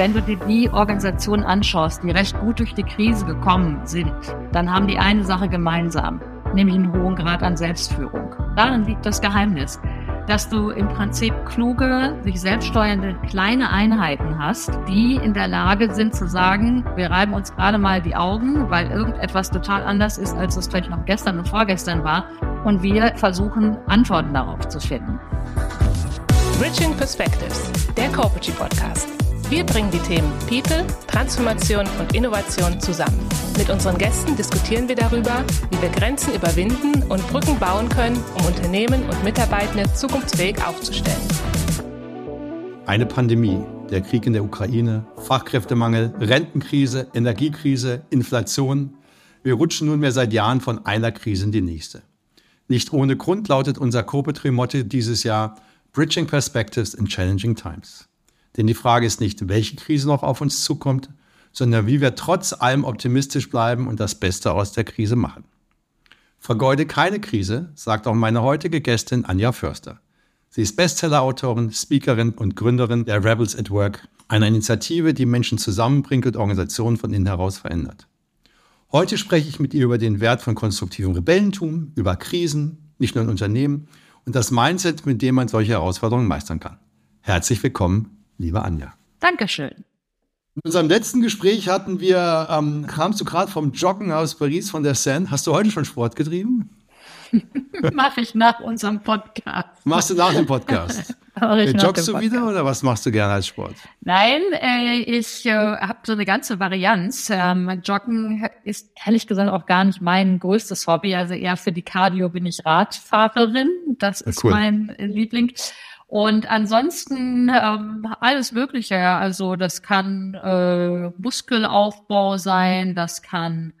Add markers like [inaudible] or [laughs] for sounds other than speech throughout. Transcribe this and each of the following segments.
Wenn du dir die Organisationen anschaust, die recht gut durch die Krise gekommen sind, dann haben die eine Sache gemeinsam, nämlich einen hohen Grad an Selbstführung. Darin liegt das Geheimnis, dass du im Prinzip kluge, sich selbststeuernde kleine Einheiten hast, die in der Lage sind zu sagen, wir reiben uns gerade mal die Augen, weil irgendetwas total anders ist, als es vielleicht noch gestern und vorgestern war. Und wir versuchen, Antworten darauf zu finden. Bridging Perspectives, der Corporate Podcast. Wir bringen die Themen People, Transformation und Innovation zusammen. Mit unseren Gästen diskutieren wir darüber, wie wir Grenzen überwinden und Brücken bauen können, um Unternehmen und Mitarbeitende zukunftsfähig aufzustellen. Eine Pandemie, der Krieg in der Ukraine, Fachkräftemangel, Rentenkrise, Energiekrise, Inflation. Wir rutschen nunmehr seit Jahren von einer Krise in die nächste. Nicht ohne Grund lautet unser Corporate-Motto dieses Jahr Bridging Perspectives in Challenging Times. Denn die Frage ist nicht, welche Krise noch auf uns zukommt, sondern wie wir trotz allem optimistisch bleiben und das Beste aus der Krise machen. Vergeude keine Krise, sagt auch meine heutige Gästin Anja Förster. Sie ist Bestseller-Autorin, Speakerin und Gründerin der Rebels at Work, einer Initiative, die Menschen zusammenbringt und Organisationen von innen heraus verändert. Heute spreche ich mit ihr über den Wert von konstruktivem Rebellentum, über Krisen, nicht nur in Unternehmen, und das Mindset, mit dem man solche Herausforderungen meistern kann. Herzlich willkommen liebe Anja. Dankeschön. In unserem letzten Gespräch hatten wir, ähm, kamst du gerade vom Joggen aus Paris von der Seine. Hast du heute schon Sport getrieben? [laughs] Mache ich nach unserem Podcast. Machst du nach dem Podcast? [laughs] äh, joggst du wieder oder was machst du gerne als Sport? Nein, äh, ich äh, habe so eine ganze Varianz. Ähm, Joggen ist ehrlich gesagt auch gar nicht mein größtes Hobby. Also eher für die Cardio bin ich Radfahrerin. Das ist cool. mein Liebling. Und ansonsten ähm, alles Mögliche. Also das kann äh, Muskelaufbau sein, das kann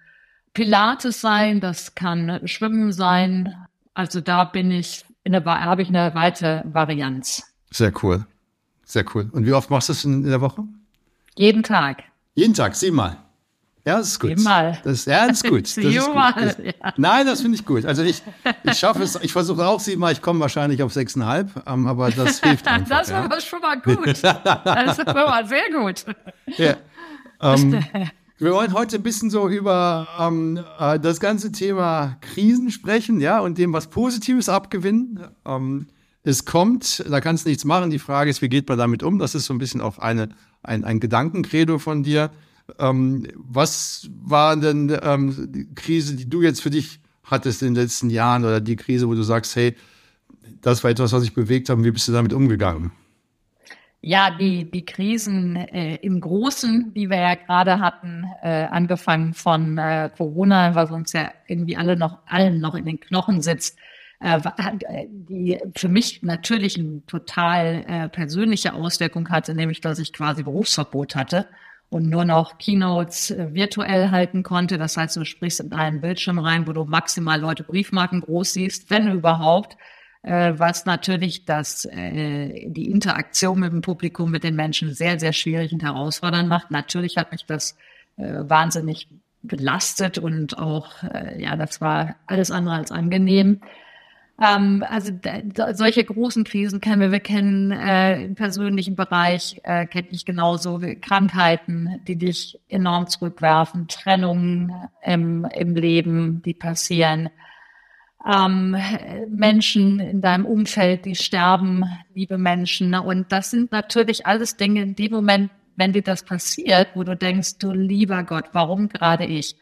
Pilates sein, das kann Schwimmen sein. Also da bin ich in der habe ich eine weite Varianz. Sehr cool, sehr cool. Und wie oft machst du es in der Woche? Jeden Tag. Jeden Tag, siebenmal. Ja, das ist gut. Mal. Das, ja, das ist gut. [laughs] Das ist gut. Das. Nein, das finde ich gut. Also ich, ich schaffe es, ich versuche auch siebenmal, ich komme wahrscheinlich auf sechseinhalb, ähm, aber das [laughs] hilft einfach. das war ja. schon mal gut. Das ist schon mal sehr gut. Ja. Ähm, wir wollen heute ein bisschen so über ähm, äh, das ganze Thema Krisen sprechen, ja, und dem was Positives abgewinnen. Ähm, es kommt, da kannst du nichts machen. Die Frage ist, wie geht man damit um? Das ist so ein bisschen auch eine, ein, ein Gedankenkredo von dir. Ähm, was war denn ähm, die Krise, die du jetzt für dich hattest in den letzten Jahren oder die Krise, wo du sagst, hey, das war etwas, was ich bewegt habe, wie bist du damit umgegangen? Ja, die, die Krisen äh, im Großen, die wir ja gerade hatten, äh, angefangen von äh, Corona, was uns ja irgendwie alle noch, allen noch in den Knochen sitzt, äh, äh die für mich natürlich eine total äh, persönliche Auswirkung hatte, nämlich dass ich quasi Berufsverbot hatte und nur noch Keynotes äh, virtuell halten konnte. Das heißt, du sprichst in einen Bildschirm rein, wo du maximal Leute Briefmarken groß siehst, wenn überhaupt, äh, was natürlich das, äh, die Interaktion mit dem Publikum, mit den Menschen sehr, sehr schwierig und herausfordernd macht. Natürlich hat mich das wahnsinnig belastet und auch, ja, das war alles andere als angenehm. Ähm, also solche großen Krisen kennen wir. Wir kennen äh, im persönlichen Bereich, äh, kenne ich genauso Krankheiten, die dich enorm zurückwerfen, Trennungen im, im Leben, die passieren. Ähm, Menschen in deinem Umfeld, die sterben, liebe Menschen. Und das sind natürlich alles Dinge in dem Moment, wenn dir das passiert, wo du denkst, du lieber Gott, warum gerade ich?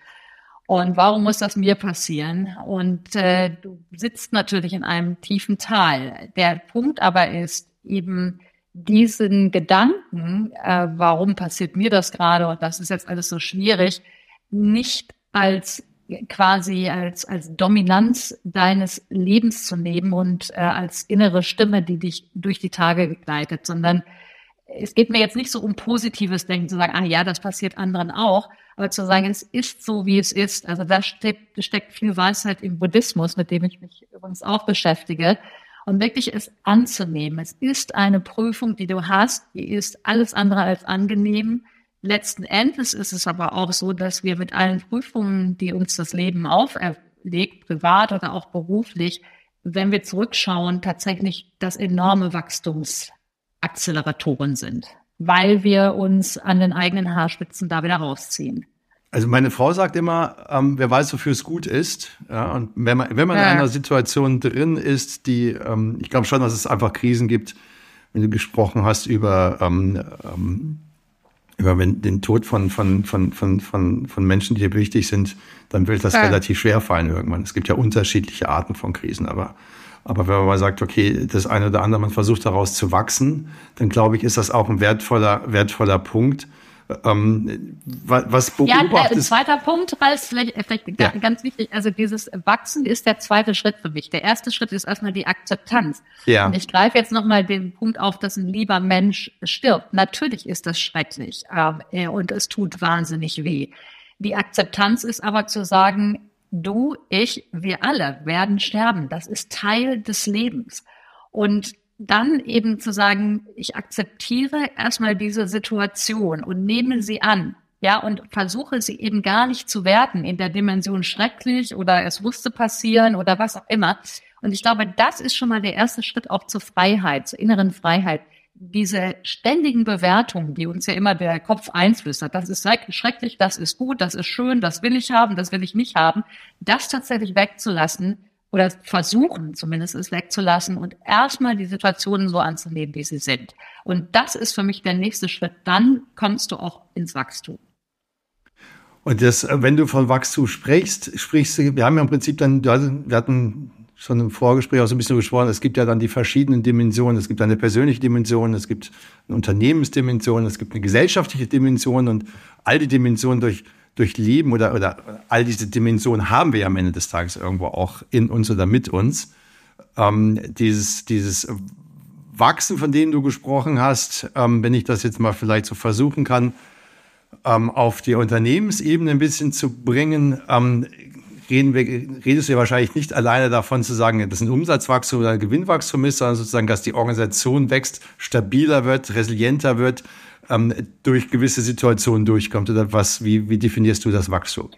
Und warum muss das mir passieren? Und äh, du sitzt natürlich in einem tiefen Tal. Der Punkt aber ist eben diesen Gedanken, äh, warum passiert mir das gerade und das ist jetzt alles so schwierig, nicht als quasi als, als Dominanz deines Lebens zu nehmen und äh, als innere Stimme, die dich durch die Tage begleitet, sondern es geht mir jetzt nicht so um positives Denken, zu sagen, ah ja, das passiert anderen auch, aber zu sagen, es ist so, wie es ist. Also da steckt, steckt viel Weisheit im Buddhismus, mit dem ich mich übrigens auch beschäftige. Und wirklich es anzunehmen. Es ist eine Prüfung, die du hast, die ist alles andere als angenehm. Letzten Endes ist es aber auch so, dass wir mit allen Prüfungen, die uns das Leben auferlegt, privat oder auch beruflich, wenn wir zurückschauen, tatsächlich das enorme Wachstums Acceleratoren sind. weil wir uns an den eigenen Haarspitzen da wieder rausziehen. Also meine Frau sagt immer, ähm, wer weiß, wofür es gut ist. Ja, und wenn man, wenn man ja. in einer Situation drin ist, die, ähm, ich glaube schon, dass es einfach Krisen gibt, wenn du gesprochen hast über, ähm, ähm, über den Tod von, von, von, von, von, von Menschen, die dir wichtig sind, dann wird das ja. relativ schwer fallen irgendwann. Es gibt ja unterschiedliche Arten von Krisen, aber aber wenn man mal sagt, okay, das eine oder andere, man versucht daraus zu wachsen, dann glaube ich, ist das auch ein wertvoller, wertvoller Punkt. Ähm, was beobachtest Ja, äh, zweiter Punkt, Ralf, vielleicht, äh, vielleicht ja. ganz wichtig. Also dieses Wachsen ist der zweite Schritt für mich. Der erste Schritt ist erstmal die Akzeptanz. Ja. Und ich greife jetzt nochmal den Punkt auf, dass ein lieber Mensch stirbt. Natürlich ist das schrecklich äh, und es tut wahnsinnig weh. Die Akzeptanz ist aber zu sagen, du, ich, wir alle werden sterben. Das ist Teil des Lebens. Und dann eben zu sagen, ich akzeptiere erstmal diese Situation und nehme sie an. Ja, und versuche sie eben gar nicht zu werten in der Dimension schrecklich oder es musste passieren oder was auch immer. Und ich glaube, das ist schon mal der erste Schritt auch zur Freiheit, zur inneren Freiheit diese ständigen Bewertungen, die uns ja immer der Kopf einflüstert, das ist schrecklich, das ist gut, das ist schön, das will ich haben, das will ich nicht haben, das tatsächlich wegzulassen oder versuchen zumindest es wegzulassen und erstmal die Situationen so anzunehmen, wie sie sind. Und das ist für mich der nächste Schritt. Dann kommst du auch ins Wachstum. Und das, wenn du von Wachstum sprichst, sprichst du, wir haben ja im Prinzip dann, wir hatten schon im Vorgespräch auch so ein bisschen gesprochen, es gibt ja dann die verschiedenen Dimensionen. Es gibt eine persönliche Dimension, es gibt eine Unternehmensdimension, es gibt eine gesellschaftliche Dimension und all die Dimensionen durch, durch Leben oder, oder all diese Dimensionen haben wir ja am Ende des Tages irgendwo auch in uns oder mit uns. Ähm, dieses, dieses Wachsen, von dem du gesprochen hast, ähm, wenn ich das jetzt mal vielleicht so versuchen kann, ähm, auf die Unternehmensebene ein bisschen zu bringen, ähm, reden wir, redest du ja wahrscheinlich nicht alleine davon zu sagen, dass ein Umsatzwachstum oder ein Gewinnwachstum ist, sondern sozusagen, dass die Organisation wächst, stabiler wird, resilienter wird, ähm, durch gewisse Situationen durchkommt. Oder was, wie, wie definierst du das Wachstum?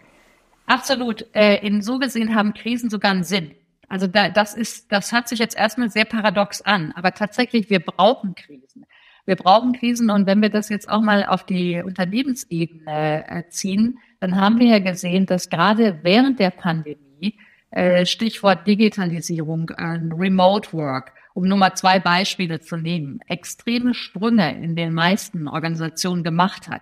Absolut. Äh, in so gesehen haben Krisen sogar einen Sinn. Also da, das ist, das hört sich jetzt erstmal sehr paradox an, aber tatsächlich, wir brauchen Krisen. Wir brauchen Krisen und wenn wir das jetzt auch mal auf die Unternehmensebene äh, ziehen, dann haben wir ja gesehen, dass gerade während der Pandemie, äh, Stichwort Digitalisierung, äh, Remote Work, um nur mal zwei Beispiele zu nehmen, extreme Sprünge in den meisten Organisationen gemacht hat,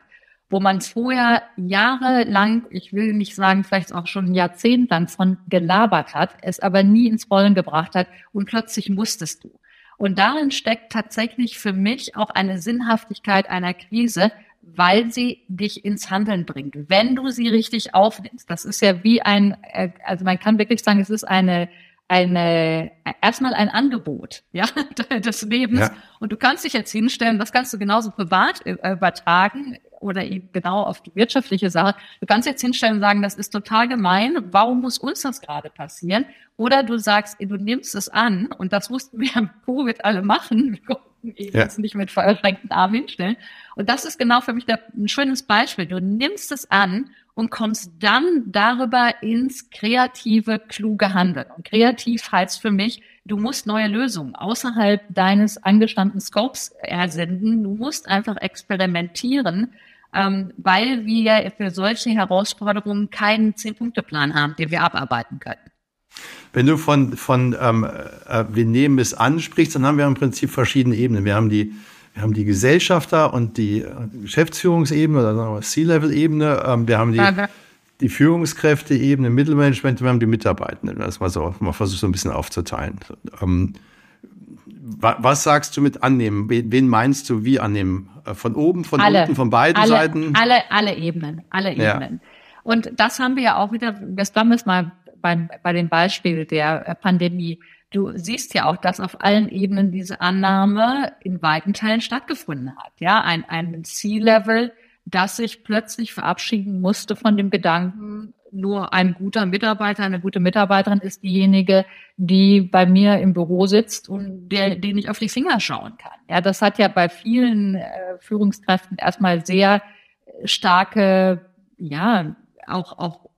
wo man vorher jahrelang, ich will nicht sagen, vielleicht auch schon jahrzehntelang von gelabert hat, es aber nie ins Rollen gebracht hat und plötzlich musstest du. Und darin steckt tatsächlich für mich auch eine Sinnhaftigkeit einer Krise, weil sie dich ins Handeln bringt, wenn du sie richtig aufnimmst. Das ist ja wie ein, äh, also man kann wirklich sagen, es ist eine eine erstmal ein Angebot ja [laughs] des Lebens ja. und du kannst dich jetzt hinstellen das kannst du genauso privat äh, übertragen oder eben genau auf die wirtschaftliche Sache du kannst jetzt hinstellen und sagen das ist total gemein warum muss uns das gerade passieren oder du sagst du nimmst es an und das mussten wir im Covid alle machen eben ja. nicht mit verschränkten Armen hinstellen. Und das ist genau für mich der, ein schönes Beispiel. Du nimmst es an und kommst dann darüber ins kreative, kluge Handeln. Und kreativ heißt für mich, du musst neue Lösungen außerhalb deines angestammten Scopes ersenden. Du musst einfach experimentieren, ähm, weil wir für solche Herausforderungen keinen Zehn-Punkte-Plan haben, den wir abarbeiten können. Wenn du von, von ähm, äh, wir nehmen es an sprichst, dann haben wir im Prinzip verschiedene Ebenen. Wir haben die, wir haben die Gesellschafter und die äh, Geschäftsführungsebene oder C-Level-Ebene. Ähm, wir haben die, die Führungskräfte-Ebene, Mittelmanagement, wir haben die Mitarbeitenden. Das mal so, mal versucht so ein bisschen aufzuteilen. Ähm, was sagst du mit annehmen? Wen meinst du wie annehmen? Äh, von oben, von alle, unten, von beiden alle, Seiten? Alle, alle Ebenen, alle Ebenen. Ja. Und das haben wir ja auch wieder, das haben wir es mal bei, bei dem Beispiel der äh, Pandemie. Du siehst ja auch, dass auf allen Ebenen diese Annahme in weiten Teilen stattgefunden hat. Ja, ein, ein C-Level, das sich plötzlich verabschieden musste von dem Gedanken, nur ein guter Mitarbeiter, eine gute Mitarbeiterin ist diejenige, die bei mir im Büro sitzt und der, den ich auf die Finger schauen kann. Ja, das hat ja bei vielen äh, Führungskräften erstmal sehr starke, ja, auch, auch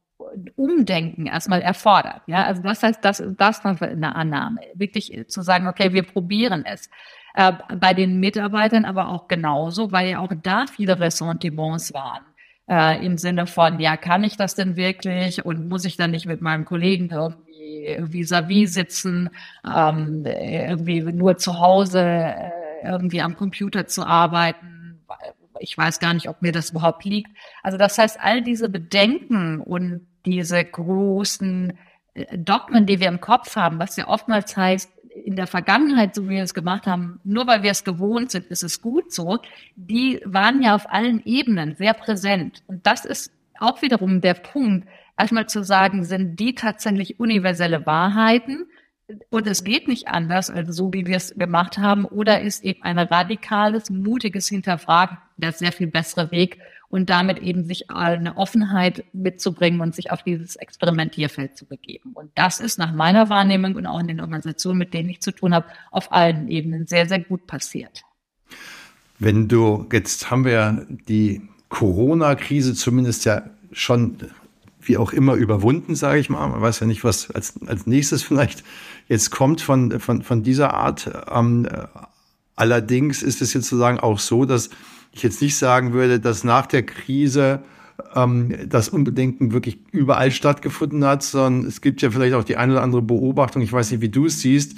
Umdenken erstmal erfordert. Ja, also das heißt, das, das war eine Annahme. Wirklich zu sagen, okay, wir probieren es. Äh, bei den Mitarbeitern aber auch genauso, weil ja auch da viele Ressentiments waren. Äh, Im Sinne von, ja, kann ich das denn wirklich und muss ich dann nicht mit meinem Kollegen irgendwie vis-à-vis -vis sitzen, ähm, irgendwie nur zu Hause äh, irgendwie am Computer zu arbeiten. Ich weiß gar nicht, ob mir das überhaupt liegt. Also das heißt, all diese Bedenken und diese großen äh, Dogmen, die wir im Kopf haben, was ja oftmals heißt, in der Vergangenheit, so wie wir es gemacht haben, nur weil wir es gewohnt sind, ist es gut so, die waren ja auf allen Ebenen sehr präsent. Und das ist auch wiederum der Punkt, erstmal zu sagen, sind die tatsächlich universelle Wahrheiten und es geht nicht anders, also so wie wir es gemacht haben, oder ist eben ein radikales, mutiges Hinterfragen der sehr viel bessere Weg und damit eben sich eine Offenheit mitzubringen und sich auf dieses Experimentierfeld zu begeben. Und das ist nach meiner Wahrnehmung und auch in den Organisationen, mit denen ich zu tun habe, auf allen Ebenen sehr, sehr gut passiert. Wenn du, jetzt haben wir die Corona-Krise zumindest ja schon wie auch immer überwunden, sage ich mal. Man weiß ja nicht, was als, als nächstes vielleicht jetzt kommt von, von, von dieser Art. Ähm, allerdings ist es jetzt sozusagen auch so, dass ich jetzt nicht sagen würde, dass nach der Krise ähm, das Unbedenken wirklich überall stattgefunden hat, sondern es gibt ja vielleicht auch die eine oder andere Beobachtung, ich weiß nicht, wie du es siehst,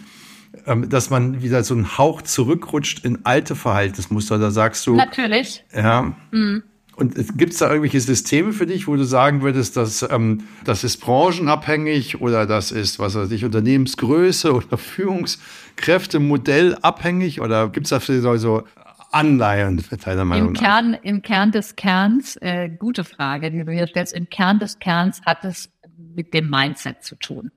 ähm, dass man wieder so einen Hauch zurückrutscht in alte Verhaltensmuster. Da sagst du. Natürlich. Ja. Mhm. Und gibt es da irgendwelche Systeme für dich, wo du sagen würdest, dass ähm, das ist branchenabhängig oder das ist, was weiß ich, Unternehmensgröße [laughs] oder Führungskräfte modellabhängig oder gibt es dafür so Anleihen, deiner Meinung Im nach? Kern, Im Kern des Kerns, äh, gute Frage, die du hier stellst, im Kern des Kerns hat es mit dem Mindset zu tun.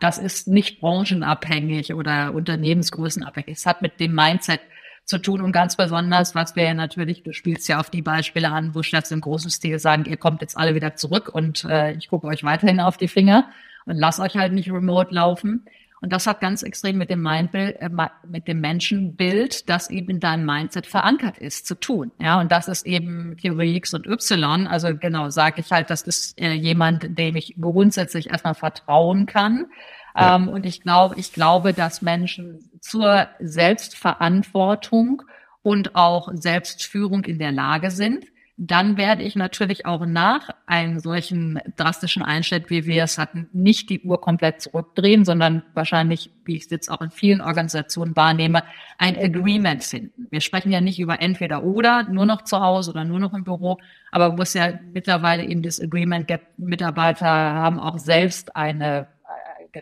Das ist nicht branchenabhängig oder unternehmensgrößenabhängig. Es hat mit dem Mindset zu tun und ganz besonders, was wir ja natürlich, du spielst ja auf die Beispiele an, wo Chefs im großen Stil sagen, ihr kommt jetzt alle wieder zurück und äh, ich gucke euch weiterhin auf die Finger und lass euch halt nicht remote laufen. Und das hat ganz extrem mit dem Mindbild, äh, mit dem Menschenbild, das eben in deinem Mindset verankert ist, zu tun. Ja, und das ist eben Theorie X und Y. Also genau, sage ich halt, das ist äh, jemand, dem ich grundsätzlich erstmal vertrauen kann. Ja. Ähm, und ich glaube, ich glaube, dass Menschen zur Selbstverantwortung und auch Selbstführung in der Lage sind dann werde ich natürlich auch nach einem solchen drastischen Einschnitt, wie wir es hatten, nicht die Uhr komplett zurückdrehen, sondern wahrscheinlich, wie ich es jetzt auch in vielen Organisationen wahrnehme, ein Agreement finden. Wir sprechen ja nicht über entweder oder, nur noch zu Hause oder nur noch im Büro, aber wo es ja mittlerweile eben das Agreement gibt, Mitarbeiter haben auch selbst eine,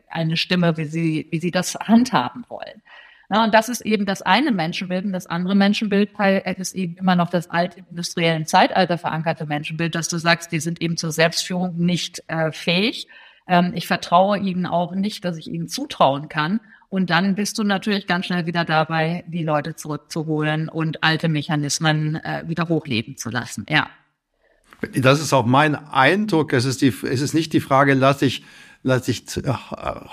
eine Stimme, wie sie, wie sie das handhaben wollen. Ja, und das ist eben das eine Menschenbild. Und das andere Menschenbild ist eben immer noch das alte industriellen Zeitalter verankerte Menschenbild, dass du sagst, die sind eben zur Selbstführung nicht äh, fähig. Ähm, ich vertraue ihnen auch nicht, dass ich ihnen zutrauen kann. Und dann bist du natürlich ganz schnell wieder dabei, die Leute zurückzuholen und alte Mechanismen äh, wieder hochleben zu lassen. Ja. Das ist auch mein Eindruck. Es ist, die, es ist nicht die Frage, lasse ich, lasse ich äh,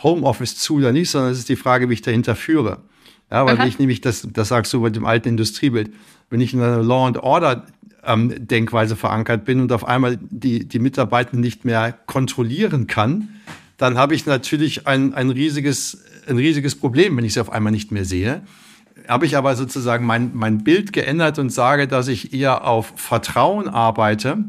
Homeoffice zu oder nicht, sondern es ist die Frage, wie ich dahinter führe. Ja, weil Aha. ich nämlich, das, das sagst du mit dem alten Industriebild, wenn ich in einer Law and Order ähm, Denkweise verankert bin und auf einmal die, die Mitarbeiter nicht mehr kontrollieren kann, dann habe ich natürlich ein, ein, riesiges, ein riesiges Problem, wenn ich sie auf einmal nicht mehr sehe. Habe ich aber sozusagen mein, mein Bild geändert und sage, dass ich eher auf Vertrauen arbeite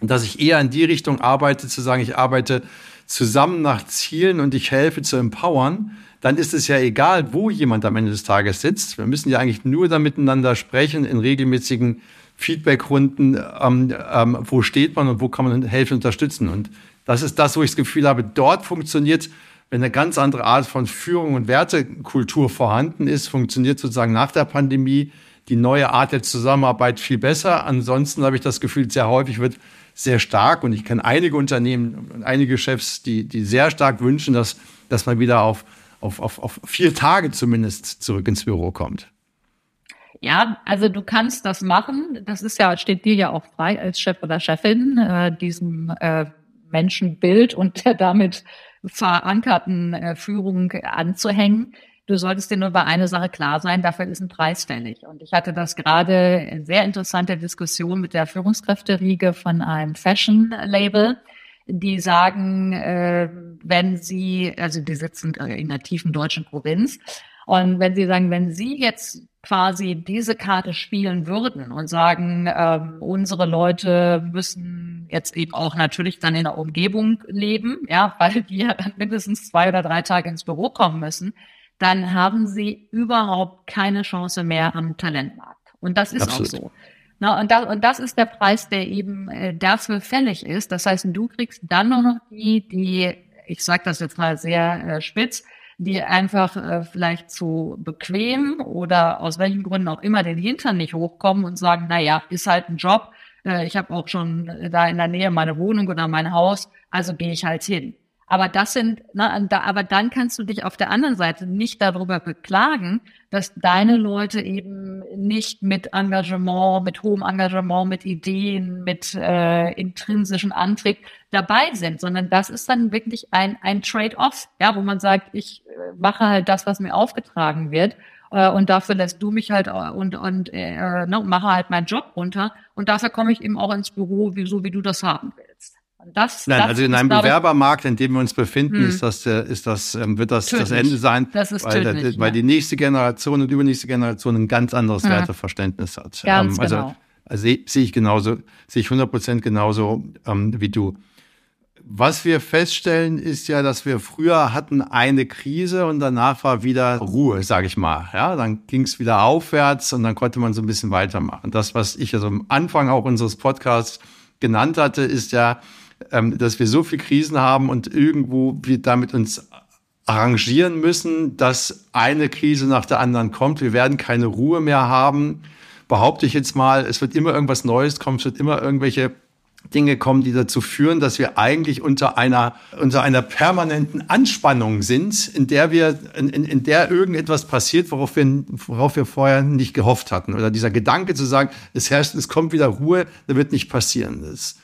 und dass ich eher in die Richtung arbeite, zu sagen, ich arbeite zusammen nach Zielen und ich helfe zu empowern, dann ist es ja egal, wo jemand am Ende des Tages sitzt. Wir müssen ja eigentlich nur da miteinander sprechen in regelmäßigen Feedbackrunden, ähm, ähm, wo steht man und wo kann man helfen, unterstützen. Und das ist das, wo ich das Gefühl habe, dort funktioniert, wenn eine ganz andere Art von Führung und Wertekultur vorhanden ist, funktioniert sozusagen nach der Pandemie die neue Art der Zusammenarbeit viel besser. Ansonsten habe ich das Gefühl, sehr häufig wird sehr stark und ich kenne einige Unternehmen und einige Chefs, die, die sehr stark wünschen, dass, dass man wieder auf auf, auf, auf vier Tage zumindest zurück ins Büro kommt. Ja, also du kannst das machen. Das ist ja, steht dir ja auch frei als Chef oder Chefin, äh, diesem äh, Menschenbild und der damit verankerten äh, Führung anzuhängen. Du solltest dir nur über eine Sache klar sein, dafür ist ein Preis fällig. Und ich hatte das gerade sehr interessante Diskussion mit der Führungskräfteriege von einem Fashion-Label die sagen, äh, wenn sie, also die sitzen in der tiefen deutschen Provinz, Und wenn Sie sagen, wenn Sie jetzt quasi diese Karte spielen würden und sagen, ähm, unsere Leute müssen jetzt eben auch natürlich dann in der Umgebung leben, ja, [laughs] weil wir mindestens zwei oder drei Tage ins Büro kommen müssen, dann haben sie überhaupt keine Chance mehr am Talentmarkt. Und das ist Absolut. auch so. Na, und, das, und das ist der Preis, der eben äh, dafür fällig ist. Das heißt, du kriegst dann nur noch die, die, ich sage das jetzt mal sehr äh, spitz, die einfach äh, vielleicht zu bequem oder aus welchen Gründen auch immer den Hintern nicht hochkommen und sagen, na ja, ist halt ein Job. Äh, ich habe auch schon da in der Nähe meine Wohnung oder mein Haus, also gehe ich halt hin. Aber das sind, ne, da, aber dann kannst du dich auf der anderen Seite nicht darüber beklagen, dass deine Leute eben nicht mit Engagement, mit hohem Engagement, mit Ideen, mit äh, intrinsischen Antrieb dabei sind, sondern das ist dann wirklich ein, ein Trade-off, ja, wo man sagt, ich äh, mache halt das, was mir aufgetragen wird äh, und dafür lässt du mich halt äh, und und äh, ne, mache halt meinen Job runter und dafür komme ich eben auch ins Büro, wie, so wie du das haben willst. Das, Nein, das also in einem Bewerbermarkt, in dem wir uns befinden, hm. ist das, ist das, ähm, wird das tödlich. das Ende sein, das ist weil, tödlich, weil ja. die nächste Generation und übernächste Generation ein ganz anderes ja. Werteverständnis hat. Ganz ähm, also, genau. also sehe ich genauso, sehe ich 100 Prozent genauso ähm, wie du. Was wir feststellen, ist ja, dass wir früher hatten eine Krise und danach war wieder Ruhe, sage ich mal. Ja, dann ging es wieder aufwärts und dann konnte man so ein bisschen weitermachen. Das, was ich also am Anfang auch unseres Podcasts genannt hatte, ist ja, ähm, dass wir so viel Krisen haben und irgendwo wir damit uns arrangieren müssen, dass eine Krise nach der anderen kommt. Wir werden keine Ruhe mehr haben. Behaupte ich jetzt mal, es wird immer irgendwas Neues kommen, es wird immer irgendwelche Dinge kommen, die dazu führen, dass wir eigentlich unter einer, unter einer permanenten Anspannung sind, in der wir, in, in der irgendetwas passiert, worauf wir, worauf wir vorher nicht gehofft hatten. Oder dieser Gedanke zu sagen, es herrscht, es kommt wieder Ruhe, da wird nicht passieren. Das,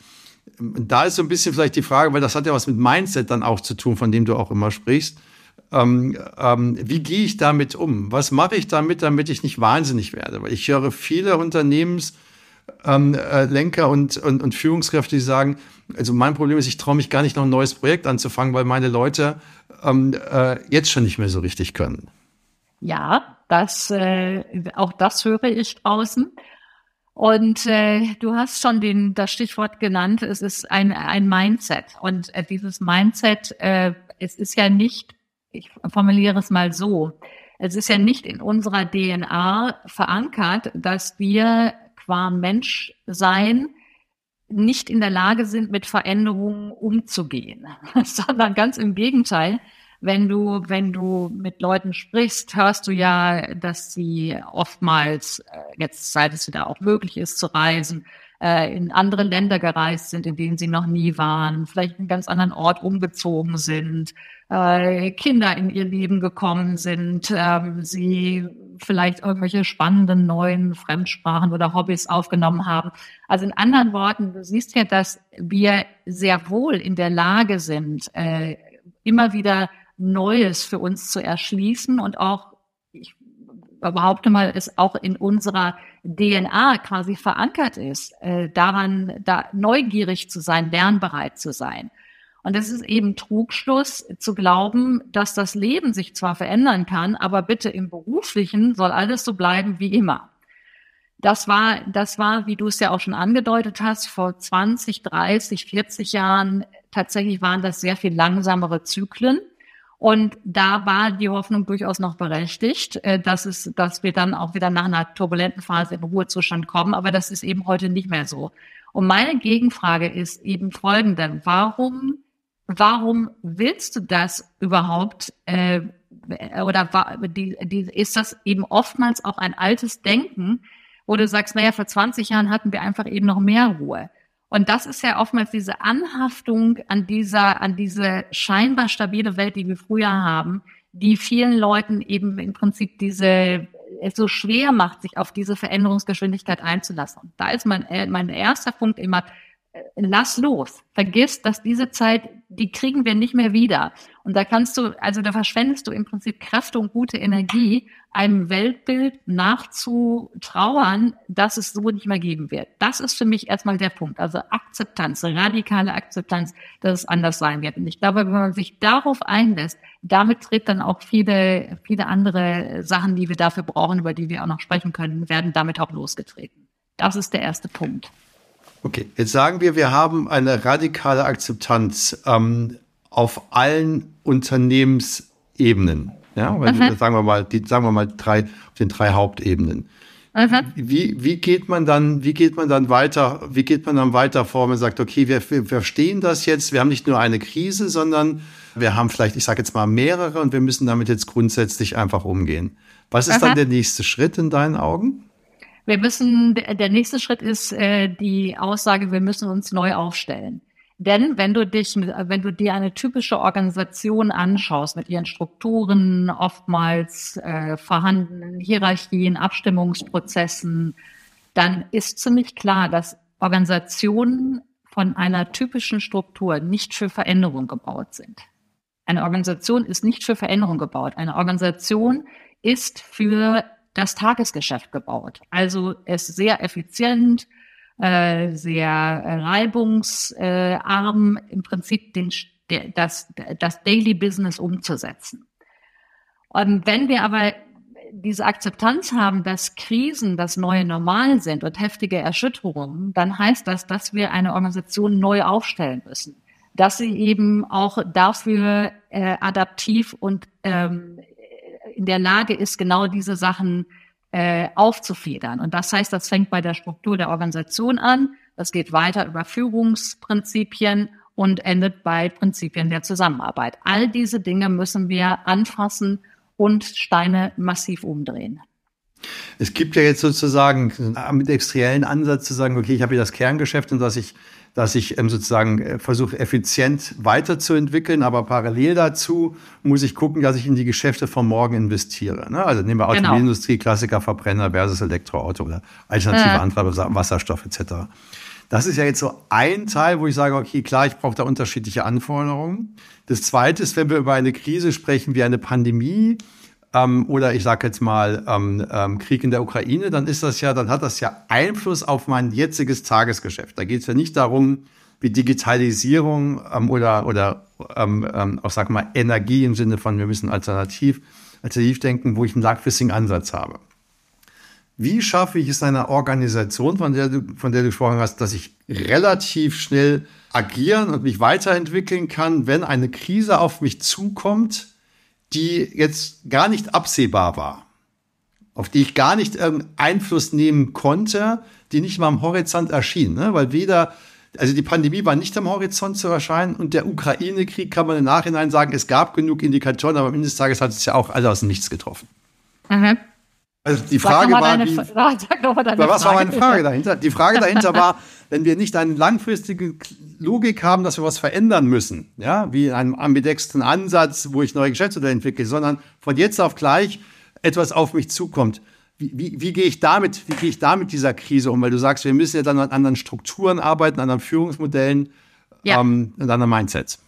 da ist so ein bisschen vielleicht die Frage, weil das hat ja was mit Mindset dann auch zu tun, von dem du auch immer sprichst. Ähm, ähm, wie gehe ich damit um? Was mache ich damit, damit ich nicht wahnsinnig werde? Weil ich höre viele Unternehmenslenker ähm, äh, und, und, und Führungskräfte, die sagen, also mein Problem ist, ich traue mich gar nicht noch ein neues Projekt anzufangen, weil meine Leute ähm, äh, jetzt schon nicht mehr so richtig können. Ja, das, äh, auch das höre ich draußen. Und äh, du hast schon den, das Stichwort genannt, es ist ein, ein Mindset. Und äh, dieses Mindset, äh, es ist ja nicht, ich formuliere es mal so, es ist ja nicht in unserer DNA verankert, dass wir qua Menschsein nicht in der Lage sind, mit Veränderungen umzugehen, [laughs] sondern ganz im Gegenteil wenn du, wenn du mit Leuten sprichst, hörst du ja, dass sie oftmals, äh, jetzt seit es wieder auch möglich ist zu reisen, äh, in andere Länder gereist sind, in denen sie noch nie waren, vielleicht einen ganz anderen Ort umgezogen sind, äh, Kinder in ihr Leben gekommen sind, ähm, sie vielleicht irgendwelche spannenden neuen Fremdsprachen oder Hobbys aufgenommen haben. Also in anderen Worten, du siehst ja, dass wir sehr wohl in der Lage sind, immer wieder Neues für uns zu erschließen und auch, ich behaupte mal, es auch in unserer DNA quasi verankert ist, äh, daran da neugierig zu sein, lernbereit zu sein. Und es ist eben Trugschluss zu glauben, dass das Leben sich zwar verändern kann, aber bitte im Beruflichen soll alles so bleiben wie immer. Das war, das war, wie du es ja auch schon angedeutet hast, vor 20, 30, 40 Jahren tatsächlich waren das sehr viel langsamere Zyklen. Und da war die Hoffnung durchaus noch berechtigt, äh, dass es, dass wir dann auch wieder nach einer turbulenten Phase in Ruhezustand kommen. Aber das ist eben heute nicht mehr so. Und meine Gegenfrage ist eben folgende. Warum, warum willst du das überhaupt, äh, oder die, die, ist das eben oftmals auch ein altes Denken, wo du sagst, naja, vor 20 Jahren hatten wir einfach eben noch mehr Ruhe. Und das ist ja oftmals diese Anhaftung an dieser, an diese scheinbar stabile Welt, die wir früher haben, die vielen Leuten eben im Prinzip diese es so schwer macht, sich auf diese Veränderungsgeschwindigkeit einzulassen. Und da ist mein, äh, mein erster Punkt immer, lass los. Vergiss, dass diese Zeit, die kriegen wir nicht mehr wieder. Und da kannst du, also da verschwendest du im Prinzip Kräfte und gute Energie, einem Weltbild nachzutrauern, dass es so nicht mehr geben wird. Das ist für mich erstmal der Punkt. Also Akzeptanz, radikale Akzeptanz, dass es anders sein wird. Und ich glaube, wenn man sich darauf einlässt, damit tritt dann auch viele, viele andere Sachen, die wir dafür brauchen, über die wir auch noch sprechen können, werden damit auch losgetreten. Das ist der erste Punkt. Okay, jetzt sagen wir, wir haben eine radikale Akzeptanz ähm, auf allen Unternehmensebenen. Ja, mhm. sagen wir mal, die, sagen wir mal drei, auf den drei Hauptebenen. Mhm. Wie, wie geht man dann, wie geht man dann weiter, wie geht man dann weiter vor, man sagt, okay, wir, wir verstehen das jetzt, wir haben nicht nur eine Krise, sondern wir haben vielleicht, ich sage jetzt mal mehrere und wir müssen damit jetzt grundsätzlich einfach umgehen. Was ist mhm. dann der nächste Schritt in deinen Augen? Wir müssen, der nächste Schritt ist äh, die Aussage, wir müssen uns neu aufstellen. Denn wenn du dich, wenn du dir eine typische Organisation anschaust mit ihren Strukturen, oftmals äh, vorhandenen Hierarchien, Abstimmungsprozessen, dann ist ziemlich klar, dass Organisationen von einer typischen Struktur nicht für Veränderung gebaut sind. Eine Organisation ist nicht für Veränderung gebaut. Eine Organisation ist für das Tagesgeschäft gebaut. Also es sehr effizient, äh, sehr reibungsarm im Prinzip den, das, das Daily Business umzusetzen. Und wenn wir aber diese Akzeptanz haben, dass Krisen das neue Normal sind und heftige Erschütterungen, dann heißt das, dass wir eine Organisation neu aufstellen müssen. Dass sie eben auch dafür äh, adaptiv und ähm, in der Lage ist, genau diese Sachen äh, aufzufedern. Und das heißt, das fängt bei der Struktur der Organisation an, das geht weiter über Führungsprinzipien und endet bei Prinzipien der Zusammenarbeit. All diese Dinge müssen wir anfassen und Steine massiv umdrehen. Es gibt ja jetzt sozusagen mit industriellen Ansatz zu sagen, okay, ich habe hier das Kerngeschäft und dass ich dass ich ähm, sozusagen äh, versuche, effizient weiterzuentwickeln, aber parallel dazu muss ich gucken, dass ich in die Geschäfte von morgen investiere. Ne? Also nehmen wir genau. Automobilindustrie, Klassiker, Verbrenner versus Elektroauto oder alternative äh. Antreiber, Wasserstoff etc. Das ist ja jetzt so ein Teil, wo ich sage, okay, klar, ich brauche da unterschiedliche Anforderungen. Das Zweite ist, wenn wir über eine Krise sprechen wie eine Pandemie, ähm, oder ich sage jetzt mal ähm, ähm, Krieg in der Ukraine, dann ist das ja, dann hat das ja Einfluss auf mein jetziges Tagesgeschäft. Da geht es ja nicht darum, wie Digitalisierung ähm, oder oder ähm, ähm, auch sag mal Energie im Sinne von wir müssen alternativ alternativ denken, wo ich einen langfristigen Ansatz habe. Wie schaffe ich es einer Organisation, von der du von der du gesprochen hast, dass ich relativ schnell agieren und mich weiterentwickeln kann, wenn eine Krise auf mich zukommt? Die jetzt gar nicht absehbar war, auf die ich gar nicht irgendeinen Einfluss nehmen konnte, die nicht mal am Horizont erschien, ne? weil weder also die Pandemie war nicht am Horizont zu erscheinen und der Ukraine-Krieg kann man im Nachhinein sagen, es gab genug Indikatoren, aber am Ende des Tages hat es ja auch alle aus dem Nichts getroffen. Mhm. Also die Frage war, wie, [laughs] was Frage war meine Frage dahinter? Die Frage dahinter war, [laughs] wenn wir nicht eine langfristige Logik haben, dass wir was verändern müssen, ja, wie einen ambidextren Ansatz, wo ich neue Geschäftsmodelle entwickle, sondern von jetzt auf gleich etwas auf mich zukommt. Wie, wie, wie gehe ich damit, wie gehe ich da mit dieser Krise um? Weil du sagst, wir müssen ja dann an anderen Strukturen arbeiten, an anderen Führungsmodellen, ja. ähm, an anderen Mindsets.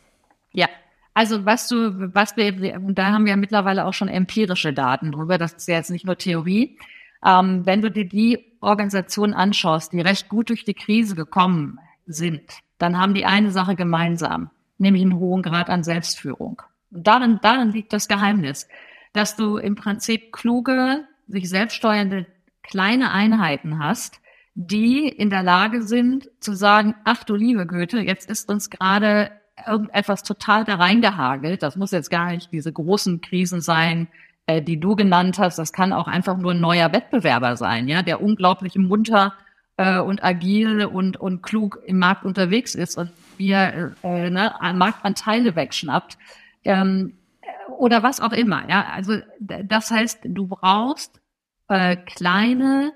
Ja, also was du, was wir, und da haben wir mittlerweile auch schon empirische Daten drüber, das ist ja jetzt nicht nur Theorie. Ähm, wenn du dir die Organisationen anschaust, die recht gut durch die Krise gekommen sind, dann haben die eine Sache gemeinsam, nämlich einen hohen Grad an Selbstführung. Und darin, darin liegt das Geheimnis, dass du im Prinzip kluge, sich selbststeuernde kleine Einheiten hast, die in der Lage sind zu sagen, ach du liebe Goethe, jetzt ist uns gerade irgendetwas total da reingehagelt. Das muss jetzt gar nicht diese großen Krisen sein, äh, die du genannt hast. Das kann auch einfach nur ein neuer Wettbewerber sein, ja, der unglaublich munter äh, und agil und, und klug im Markt unterwegs ist und wir äh, ne, Marktanteile wegschnappt. Ähm, oder was auch immer, ja. Also das heißt, du brauchst äh, kleine,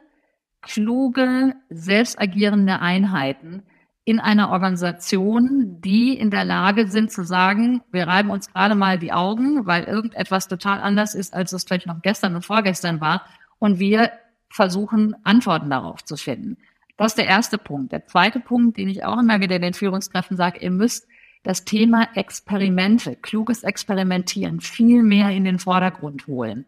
kluge, selbst agierende Einheiten, in einer Organisation, die in der Lage sind zu sagen, wir reiben uns gerade mal die Augen, weil irgendetwas total anders ist, als es vielleicht noch gestern und vorgestern war. Und wir versuchen, Antworten darauf zu finden. Das ist der erste Punkt. Der zweite Punkt, den ich auch immer wieder den Führungskräften sage, ihr müsst das Thema Experimente, kluges Experimentieren viel mehr in den Vordergrund holen.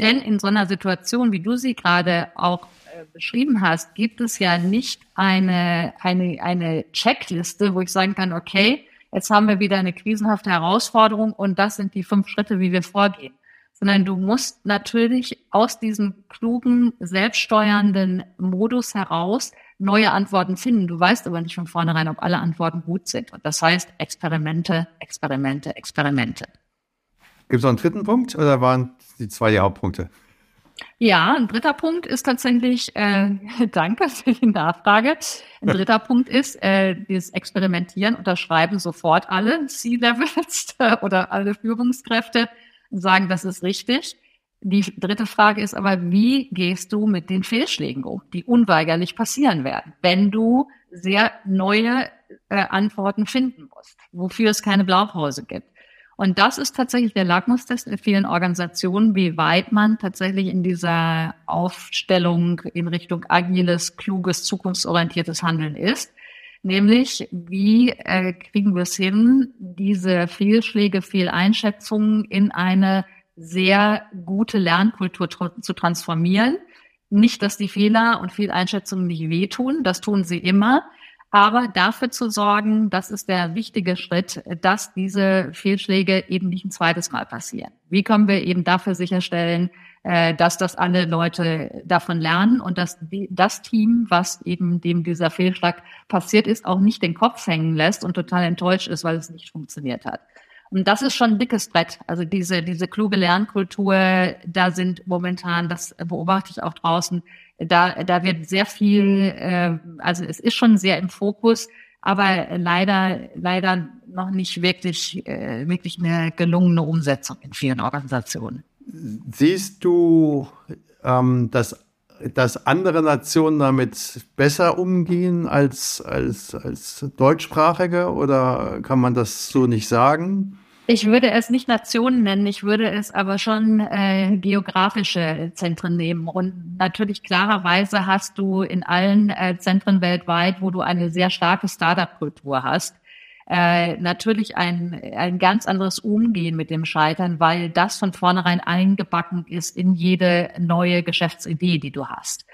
Denn in so einer Situation, wie du sie gerade auch beschrieben hast, gibt es ja nicht eine, eine, eine Checkliste, wo ich sagen kann, okay, jetzt haben wir wieder eine krisenhafte Herausforderung und das sind die fünf Schritte, wie wir vorgehen. Sondern du musst natürlich aus diesem klugen, selbststeuernden Modus heraus neue Antworten finden. Du weißt aber nicht von vornherein, ob alle Antworten gut sind. Und das heißt Experimente, Experimente, Experimente. Gibt es noch einen dritten Punkt oder waren die zwei die Hauptpunkte? Ja, ein dritter Punkt ist tatsächlich, äh, [laughs] danke für die Nachfrage. Ein dritter Punkt ist, äh, dieses Experimentieren unterschreiben sofort alle C-Levels [laughs] oder alle Führungskräfte und sagen, das ist richtig. Die dritte Frage ist aber, wie gehst du mit den Fehlschlägen um, die unweigerlich passieren werden, wenn du sehr neue äh, Antworten finden musst, wofür es keine Blaupause gibt. Und das ist tatsächlich der Lackmustest in vielen Organisationen, wie weit man tatsächlich in dieser Aufstellung in Richtung agiles, kluges, zukunftsorientiertes Handeln ist. Nämlich, wie äh, kriegen wir es hin, diese Fehlschläge, Fehleinschätzungen in eine sehr gute Lernkultur zu transformieren. Nicht, dass die Fehler und Fehleinschätzungen nicht wehtun, das tun sie immer, aber dafür zu sorgen, das ist der wichtige Schritt, dass diese Fehlschläge eben nicht ein zweites Mal passieren. Wie können wir eben dafür sicherstellen, äh, dass das alle Leute davon lernen und dass das Team, was eben dem dieser Fehlschlag passiert ist, auch nicht den Kopf hängen lässt und total enttäuscht ist, weil es nicht funktioniert hat. Und das ist schon ein dickes Brett. Also diese, diese kluge Lernkultur, da sind momentan, das beobachte ich auch draußen, da, da wird sehr viel, äh, also es ist schon sehr im Fokus, aber leider, leider noch nicht wirklich, äh, wirklich eine gelungene Umsetzung in vielen Organisationen. Siehst du, ähm, dass, dass andere Nationen damit besser umgehen als, als, als deutschsprachige oder kann man das so nicht sagen? Ich würde es nicht Nationen nennen, ich würde es aber schon äh, geografische Zentren nehmen. Und natürlich klarerweise hast du in allen äh, Zentren weltweit, wo du eine sehr starke Startup-Kultur hast, äh, natürlich ein, ein ganz anderes Umgehen mit dem Scheitern, weil das von vornherein eingebacken ist in jede neue Geschäftsidee, die du hast.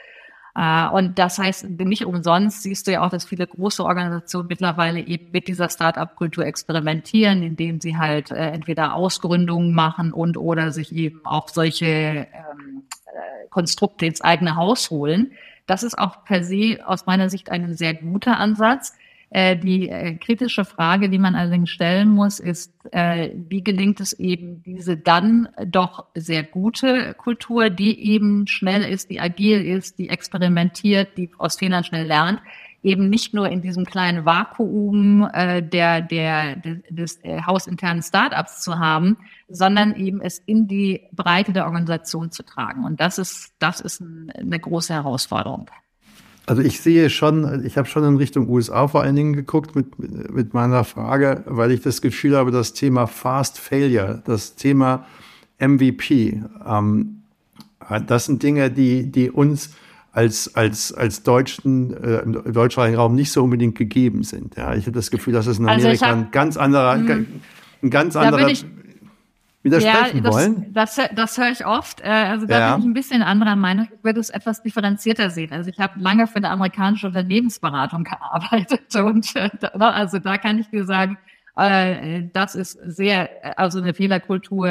Äh, und das heißt, nicht umsonst siehst du ja auch, dass viele große Organisationen mittlerweile eben mit dieser Start-up-Kultur experimentieren, indem sie halt äh, entweder Ausgründungen machen und oder sich eben auch solche ähm, äh, Konstrukte ins eigene Haus holen. Das ist auch per se aus meiner Sicht ein sehr guter Ansatz. Äh, die äh, kritische Frage, die man allerdings stellen muss, ist, äh, wie gelingt es eben diese dann doch sehr gute Kultur, die eben schnell ist, die agil ist, die experimentiert, die aus Fehlern schnell lernt, eben nicht nur in diesem kleinen Vakuum äh, der, der, des äh, hausinternen Startups zu haben, sondern eben es in die Breite der Organisation zu tragen. Und das ist, das ist ein, eine große Herausforderung. Also ich sehe schon, ich habe schon in Richtung USA vor allen Dingen geguckt mit, mit meiner Frage, weil ich das Gefühl habe, das Thema Fast Failure, das Thema MVP, ähm, das sind Dinge, die, die uns als, als, als Deutschen, äh, im deutschsprachigen Raum nicht so unbedingt gegeben sind. Ja, ich habe das Gefühl, dass es in also Amerika also hab, ein ganz anderer, hm. ein ganz anderer widersprechen ja, wollen? Das, das, das höre ich oft. Äh, also da ja. bin ich ein bisschen anderer Meinung. Ich würde es etwas differenzierter sehen. Also ich habe lange für eine amerikanische Unternehmensberatung gearbeitet [laughs] und äh, ne, also da kann ich dir sagen, äh, das ist sehr, also eine Fehlerkultur,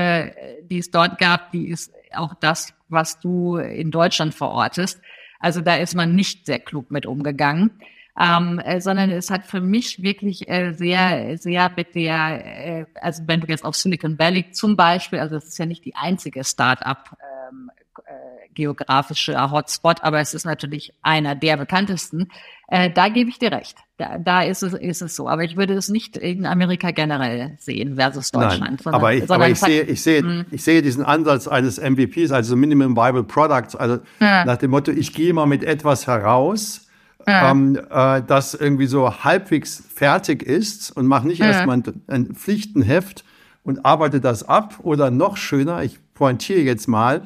die es dort gab, die ist auch das, was du in Deutschland verortest. Also da ist man nicht sehr klug mit umgegangen ähm, äh, sondern es hat für mich wirklich äh, sehr, sehr mit der, äh, also wenn du jetzt auf Silicon Valley zum Beispiel, also es ist ja nicht die einzige Start-up ähm, äh, geografische Hotspot, aber es ist natürlich einer der bekanntesten. Äh, da gebe ich dir recht. Da, da ist, es, ist es so. Aber ich würde es nicht in Amerika generell sehen versus Deutschland. Nein, sondern, aber ich, aber ich sehe, ich, sehe, hm. ich sehe diesen Ansatz eines MVPs, also Minimum Viable Products, also ja. nach dem Motto, ich gehe mal mit etwas heraus, ja. ähm, äh, das irgendwie so halbwegs fertig ist und mache nicht ja. erstmal ein, ein Pflichtenheft und arbeite das ab oder noch schöner, ich pointiere jetzt mal, äh,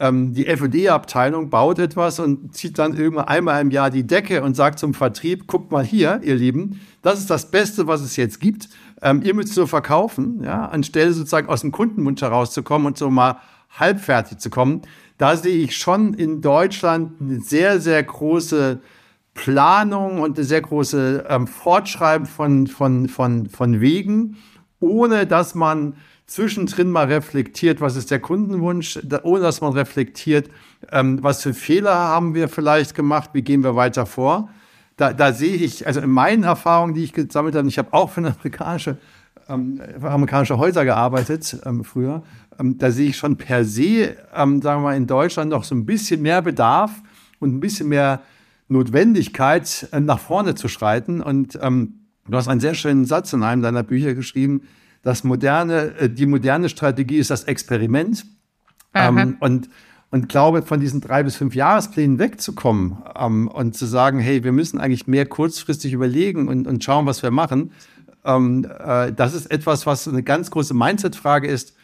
ähm, die FD-Abteilung baut etwas und zieht dann irgendwann einmal im Jahr die Decke und sagt zum Vertrieb, guckt mal hier, ihr Lieben, das ist das Beste, was es jetzt gibt. Ähm, ihr müsst so verkaufen, ja, anstelle sozusagen aus dem Kundenwunsch herauszukommen und so mal halbfertig zu kommen. Da sehe ich schon in Deutschland eine sehr, sehr große Planung und eine sehr große ähm, Fortschreiben von, von, von, von Wegen, ohne dass man zwischendrin mal reflektiert, was ist der Kundenwunsch, ohne dass man reflektiert, ähm, was für Fehler haben wir vielleicht gemacht, wie gehen wir weiter vor. Da, da sehe ich, also in meinen Erfahrungen, die ich gesammelt habe, ich habe auch für eine amerikanische, ähm, für amerikanische Häuser gearbeitet ähm, früher, ähm, da sehe ich schon per se, ähm, sagen wir mal, in Deutschland noch so ein bisschen mehr Bedarf und ein bisschen mehr Notwendigkeit, äh, nach vorne zu schreiten. Und ähm, du hast einen sehr schönen Satz in einem deiner Bücher geschrieben, das moderne, äh, die moderne Strategie ist das Experiment. Ähm, und, und glaube, von diesen drei bis fünf Jahresplänen wegzukommen ähm, und zu sagen, hey, wir müssen eigentlich mehr kurzfristig überlegen und, und schauen, was wir machen. Ähm, äh, das ist etwas, was eine ganz große Mindset-Frage ist,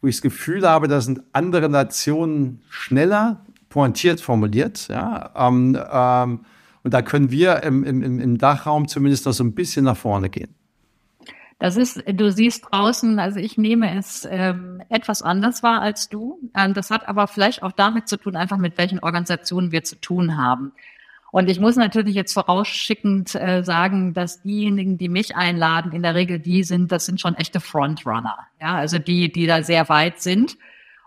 wo ich das Gefühl habe, da sind andere Nationen schneller pointiert formuliert. Ja? Ähm, ähm, und da können wir im, im, im Dachraum zumindest noch so ein bisschen nach vorne gehen. Das ist, du siehst draußen, also ich nehme es ähm, etwas anders wahr als du. Ähm, das hat aber vielleicht auch damit zu tun, einfach mit welchen Organisationen wir zu tun haben. Und ich muss natürlich jetzt vorausschickend äh, sagen, dass diejenigen, die mich einladen, in der Regel die sind, das sind schon echte Frontrunner. Ja, also die, die da sehr weit sind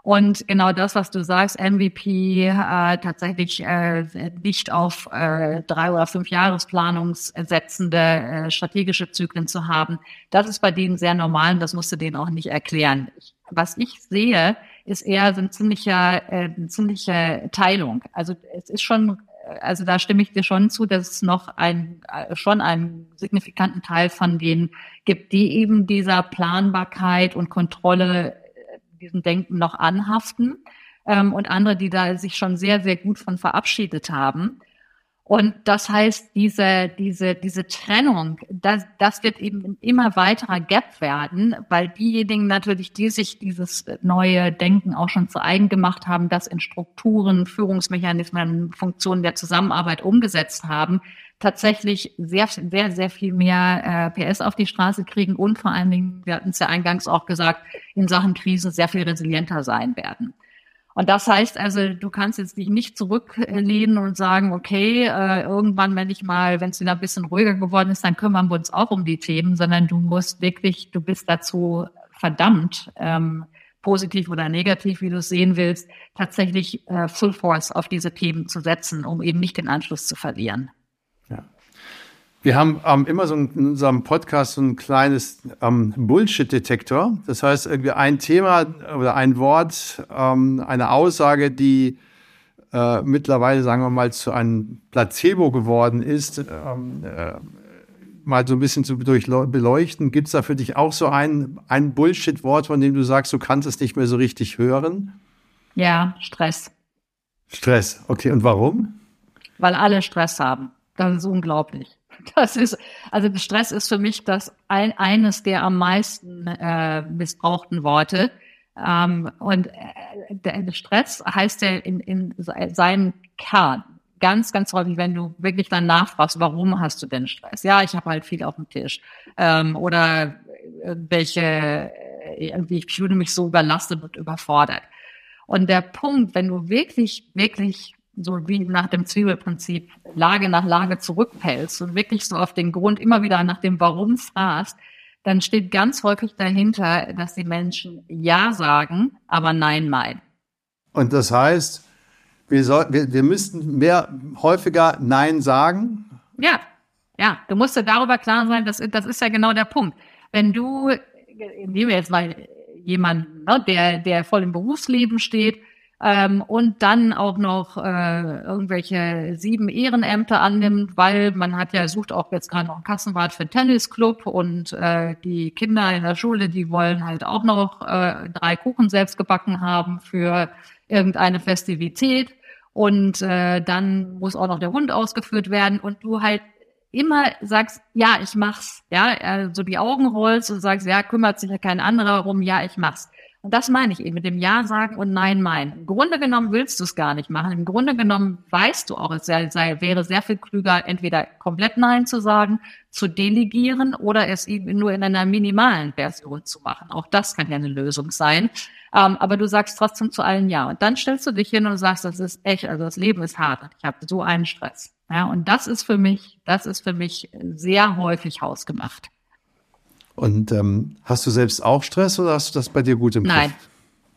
und genau das, was du sagst, MVP äh, tatsächlich äh, nicht auf äh, drei oder fünf Jahresplanungssetzende äh, strategische Zyklen zu haben, das ist bei denen sehr normal und das musst du denen auch nicht erklären. Was ich sehe, ist eher so ein ziemlicher, äh, eine ziemliche Teilung. Also es ist schon also da stimme ich dir schon zu, dass es noch ein, äh, schon einen signifikanten Teil von denen gibt, die eben dieser Planbarkeit und Kontrolle diesem Denken noch anhaften ähm, und andere, die da sich schon sehr, sehr gut von verabschiedet haben. Und das heißt, diese, diese, diese Trennung, das, das wird eben ein immer weiterer Gap werden, weil diejenigen natürlich, die sich dieses neue Denken auch schon zu eigen gemacht haben, das in Strukturen, Führungsmechanismen, Funktionen der Zusammenarbeit umgesetzt haben, tatsächlich sehr, sehr, sehr viel mehr äh, PS auf die Straße kriegen und vor allen Dingen, wir hatten es ja eingangs auch gesagt, in Sachen Krise sehr viel resilienter sein werden. Und das heißt also, du kannst jetzt dich nicht zurücklehnen und sagen, okay, äh, irgendwann, wenn ich mal, wenn es wieder ein bisschen ruhiger geworden ist, dann kümmern wir uns auch um die Themen, sondern du musst wirklich, du bist dazu verdammt, ähm, positiv oder negativ, wie du es sehen willst, tatsächlich äh, Full Force auf diese Themen zu setzen, um eben nicht den Anschluss zu verlieren. Wir haben ähm, immer so in unserem Podcast so ein kleines ähm, Bullshit-Detektor. Das heißt, irgendwie ein Thema oder ein Wort, ähm, eine Aussage, die äh, mittlerweile, sagen wir mal, zu einem Placebo geworden ist, ähm, äh, mal so ein bisschen zu beleuchten. Gibt es da für dich auch so ein, ein Bullshit-Wort, von dem du sagst, du kannst es nicht mehr so richtig hören? Ja, Stress. Stress, okay. Und warum? Weil alle Stress haben. Das ist unglaublich. [laughs] Das ist, also Stress ist für mich das ein, eines der am meisten äh, missbrauchten Worte. Ähm, und äh, der Stress heißt ja in, in seinem Kern ganz, ganz häufig, wenn du wirklich dann nachfragst, warum hast du denn Stress? Ja, ich habe halt viel auf dem Tisch. Ähm, oder irgendwelche, äh, irgendwie, ich fühle mich so überlastet und überfordert. Und der Punkt, wenn du wirklich, wirklich so wie nach dem Zwiebelprinzip Lage nach Lage zurückfällst und wirklich so auf den Grund immer wieder nach dem Warum fragst, dann steht ganz häufig dahinter, dass die Menschen Ja sagen, aber Nein meinen. Und das heißt, wir, soll, wir, wir müssten mehr häufiger Nein sagen? Ja, ja, du musst dir darüber klar sein, das, das ist ja genau der Punkt. Wenn du, nehmen wir jetzt mal jemanden, ne, der, der voll im Berufsleben steht, ähm, und dann auch noch äh, irgendwelche sieben Ehrenämter annimmt, weil man hat ja sucht auch jetzt gerade noch einen Kassenwart für Tennisclub und äh, die Kinder in der Schule, die wollen halt auch noch äh, drei Kuchen selbst gebacken haben für irgendeine Festivität. Und äh, dann muss auch noch der Hund ausgeführt werden. Und du halt immer sagst, ja, ich mach's, ja, also die Augen rollst und sagst, ja, kümmert sich ja kein anderer rum, ja, ich mach's. Und das meine ich eben mit dem Ja sagen und Nein meinen. Im Grunde genommen willst du es gar nicht machen. Im Grunde genommen weißt du auch, es sei, sei, wäre sehr viel klüger, entweder komplett Nein zu sagen, zu delegieren oder es eben nur in einer minimalen Version zu machen. Auch das kann ja eine Lösung sein. Ähm, aber du sagst trotzdem zu allen Ja. Und dann stellst du dich hin und sagst, das ist echt, also das Leben ist hart. Ich habe so einen Stress. Ja, und das ist für mich, das ist für mich sehr häufig hausgemacht. Und ähm, hast du selbst auch Stress oder hast du das bei dir gut im Nein, Griff?